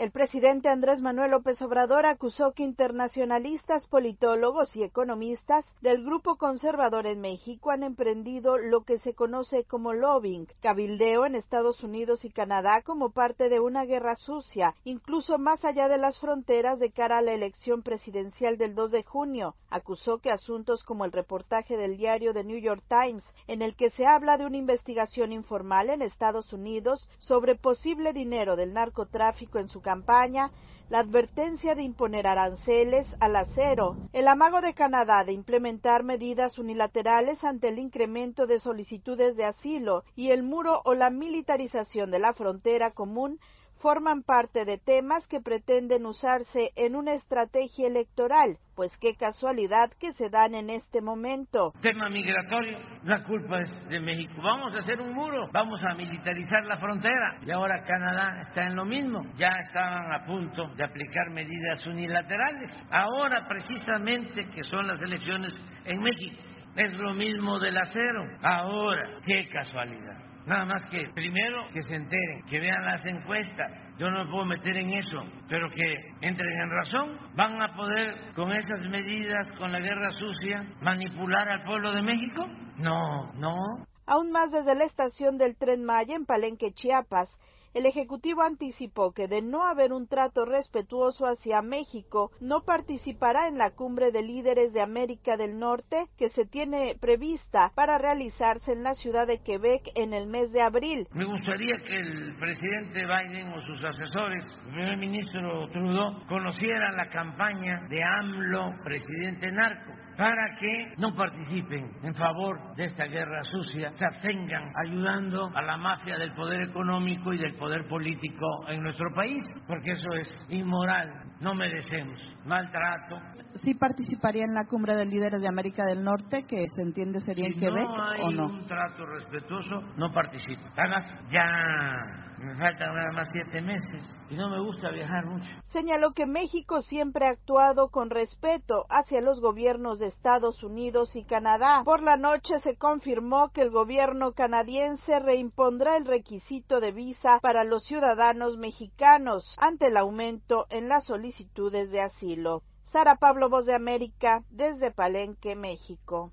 El presidente Andrés Manuel López Obrador acusó que internacionalistas, politólogos y economistas del grupo conservador en México han emprendido lo que se conoce como lobbying, cabildeo en Estados Unidos y Canadá como parte de una guerra sucia, incluso más allá de las fronteras de cara a la elección presidencial del 2 de junio. Acusó que asuntos como el reportaje del diario The New York Times, en el que se habla de una investigación informal en Estados Unidos sobre posible dinero del narcotráfico en su campaña, la advertencia de imponer aranceles al acero, el amago de Canadá de implementar medidas unilaterales ante el incremento de solicitudes de asilo y el muro o la militarización de la frontera común forman parte de temas que pretenden usarse en una estrategia electoral, pues qué casualidad que se dan en este momento. Tema migratorio, la culpa es de México. Vamos a hacer un muro, vamos a militarizar la frontera. Y ahora Canadá está en lo mismo. Ya estaban a punto de aplicar medidas unilaterales. Ahora precisamente que son las elecciones en México. Es lo mismo del acero. Ahora, qué casualidad. Nada más que primero que se enteren, que vean las encuestas. Yo no me puedo meter en eso, pero que entren en razón. ¿Van a poder con esas medidas, con la guerra sucia, manipular al pueblo de México? No, no. Aún más desde la estación del tren Maya en Palenque, Chiapas, el Ejecutivo anticipó que de no haber un trato respetuoso hacia México, no participará en la cumbre de líderes de América del Norte que se tiene prevista para realizarse en la ciudad de Quebec en el mes de abril. Me gustaría que el presidente Biden o sus asesores, el primer ministro Trudeau, conocieran la campaña de AMLO, presidente narco para que no participen en favor de esta guerra sucia, se abstengan ayudando a la mafia del poder económico y del poder político en nuestro país, porque eso es inmoral, no merecemos maltrato. ¿Sí participaría en la cumbre de líderes de América del Norte, que se entiende sería en Quebec o no? un trato respetuoso, no participo. Además, ya me faltan nada más siete meses y no me gusta viajar mucho. Señaló que México siempre ha actuado con respeto hacia los gobiernos de Estados Unidos y Canadá. Por la noche se confirmó que el gobierno canadiense reimpondrá el requisito de visa para los ciudadanos mexicanos ante el aumento en las solicitudes de asilo. Sara Pablo, Voz de América, desde Palenque, México.